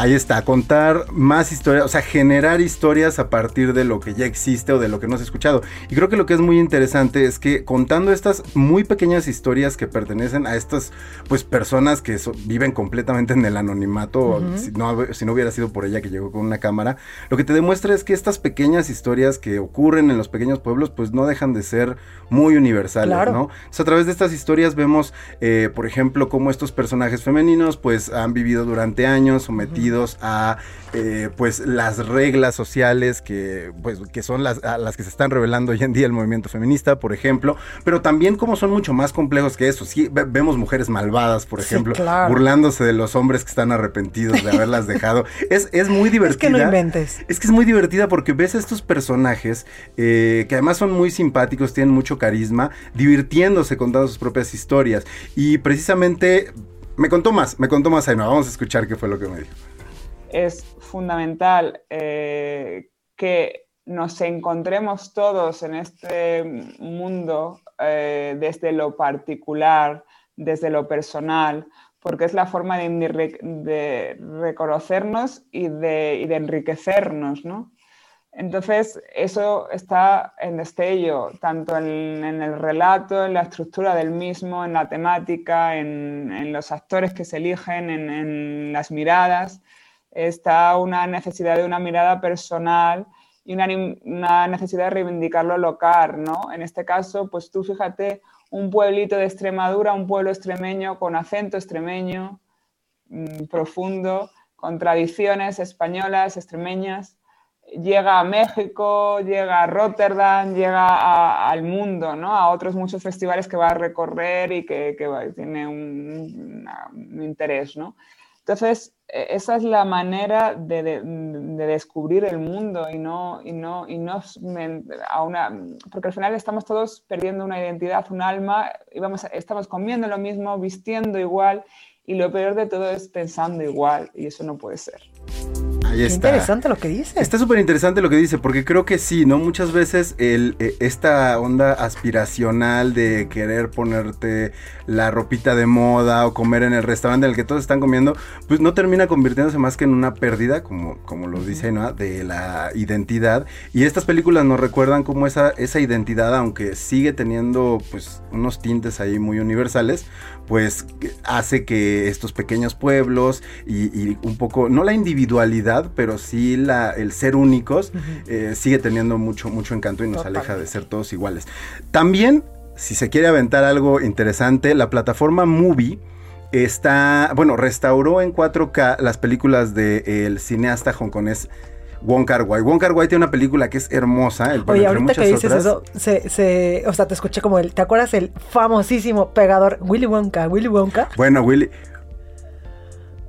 S14: Ahí está, contar más historias, o sea, generar historias a partir de lo que ya existe o de lo que no se ha escuchado. Y creo que lo que es muy interesante es que contando estas muy pequeñas historias que pertenecen a estas pues personas que so- viven completamente en el anonimato, si, no, si no hubiera sido por ella que llegó con una cámara, lo que te demuestra es que estas pequeñas historias que ocurren en los pequeños pueblos pues no dejan de ser muy universales,
S16: Claro.
S14: ¿no? Entonces, a través de estas historias vemos, eh, por ejemplo, cómo estos personajes femeninos pues han vivido durante años sometidos a eh, pues las reglas sociales que pues que son las, a las que se están revelando hoy en día el movimiento feminista, por ejemplo, pero también como son mucho más complejos que eso. Sí, ve- vemos mujeres malvadas, por
S1: Sí,
S14: ejemplo,
S1: claro.
S14: burlándose de los hombres que están arrepentidos de haberlas dejado. <laughs> Es, es muy divertida.
S1: Es que no inventes.
S14: Es que es muy divertida porque ves a estos personajes eh, que además son muy simpáticos, tienen mucho carisma, divirtiéndose contando sus propias historias. Y precisamente me contó más, me contó más Ainhoa. Vamos a escuchar qué fue lo que me dijo.
S15: Es fundamental eh, que nos encontremos todos en este mundo eh, desde lo particular, desde lo personal, porque es la forma de, reconocernos y de, enriquecernos, ¿no? Entonces, eso está en destello, tanto en, el relato, en la estructura del mismo, en la temática, en, los actores que se eligen, en, en las miradas. Está una necesidad de una mirada personal y una, una necesidad de reivindicar lo local, ¿no? En este caso, pues tú fíjate, un pueblito de Extremadura, un pueblo extremeño con acento extremeño, mm, profundo, con tradiciones españolas, extremeñas, llega a México, llega a Rotterdam, llega al mundo, ¿no? A otros muchos festivales que va a recorrer y que, que tiene un, un interés, ¿no? Entonces, eh, esa es la manera de, de- de descubrir el mundo y no, y no, y no a una, porque al final estamos todos perdiendo una identidad, un alma, y vamos estamos comiendo lo mismo, vistiendo igual, y lo peor de todo es pensando igual, y eso no puede ser.
S14: Ahí está.
S1: interesante lo que dice.
S14: Está súper interesante lo que dice, porque creo que sí, ¿no? Muchas veces el, eh, esta onda aspiracional de querer ponerte la ropita de moda o comer en el restaurante en el que todos están comiendo, pues no termina convirtiéndose más que en una pérdida, como, como lo dice, ¿no? De la identidad. Y estas películas nos recuerdan cómo esa, esa identidad, aunque sigue teniendo pues unos tintes ahí muy universales, pues hace que estos pequeños pueblos y, un poco, no la individualidad, pero sí la, el ser únicos, eh, sigue teniendo mucho, mucho encanto y nos aleja de ser todos iguales. También, si se quiere aventar algo interesante, la plataforma Movie está, bueno, restauró en 4K las películas del cineasta hongkonés Wong Kar Wai. Wong Kar Wai tiene una película que es hermosa.
S1: El, Oye, ahorita que dices eso, se, se, o sea, te escuché como el, ¿te acuerdas el famosísimo pegador Willy Wonka? Willy Wonka.
S14: Bueno, Willy,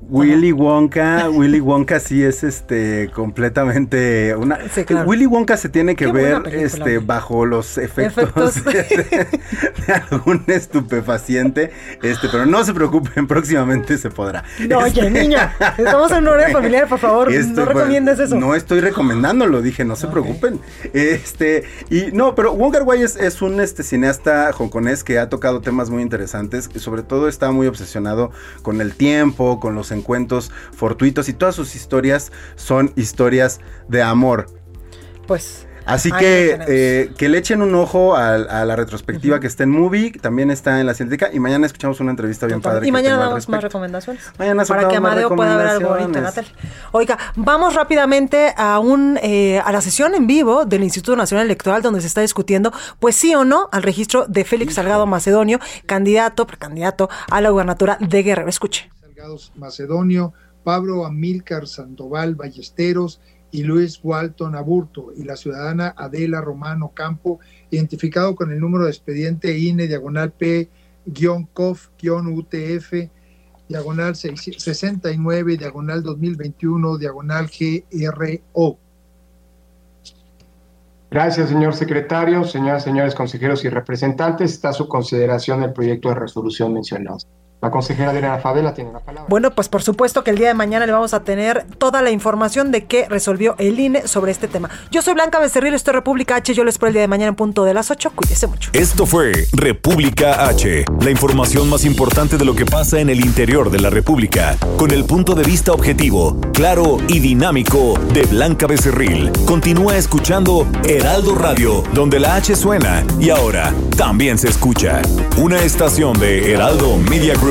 S14: Willy Wonka, <laughs> Willy Wonka sí es este completamente una Willy Wonka se tiene que ver este bajo los efectos, De, algún estupefaciente, este, pero no se preocupen, próximamente se podrá.
S1: No, oye, este, niña, estamos en un horario familiar, por favor, no recomiendes eso.
S14: No estoy recomendándolo, dije, no se preocupen. Este, y no, pero Wong Kar Wai es, un este cineasta hongkonés que ha tocado temas muy interesantes, y sobre todo está muy obsesionado con el tiempo, con los encuentros fortuitos y todas sus historias son historias de amor.
S1: Pues
S14: Así que eh, que le echen un ojo a, la retrospectiva que está en Movie, también está en la científica y mañana escuchamos una entrevista bien padre.
S1: Y mañana damos más recomendaciones.
S14: Mañana
S1: Para que Amadeo pueda ver algo bonito, Natalia. Oiga, vamos rápidamente a un eh, a la sesión en vivo del Instituto Nacional Electoral donde se está discutiendo, pues sí o no, al registro de Félix Salgado Macedonio, candidato, precandidato a la gubernatura de Guerrero. Escuche.
S16: Macedonio, Pablo Amílcar Sandoval Ballesteros y Luis Walton Aburto y la ciudadana Adela Romano Campo, identificado con el número de expediente INE diagonal P-COF-UTF diagonal 69 diagonal 2021 diagonal GRO.
S17: Gracias, señor secretario, señoras, señores consejeros y representantes. Está a su consideración el proyecto de resolución mencionado. La consejera Adriana Favela tiene la palabra.
S1: Bueno, pues por supuesto que el día de mañana le vamos a tener toda la información de qué resolvió el INE sobre este tema. Yo soy Blanca Becerril, esto es República H. Yo les espero el día de mañana en punto de las 8. Cuídese mucho.
S2: Esto fue República H, la información más importante de lo que pasa en el interior de la República, con el punto de vista objetivo, claro y dinámico de Blanca Becerril. Continúa escuchando Heraldo Radio, donde la H suena y ahora también se escucha. Una estación de Heraldo Media Group.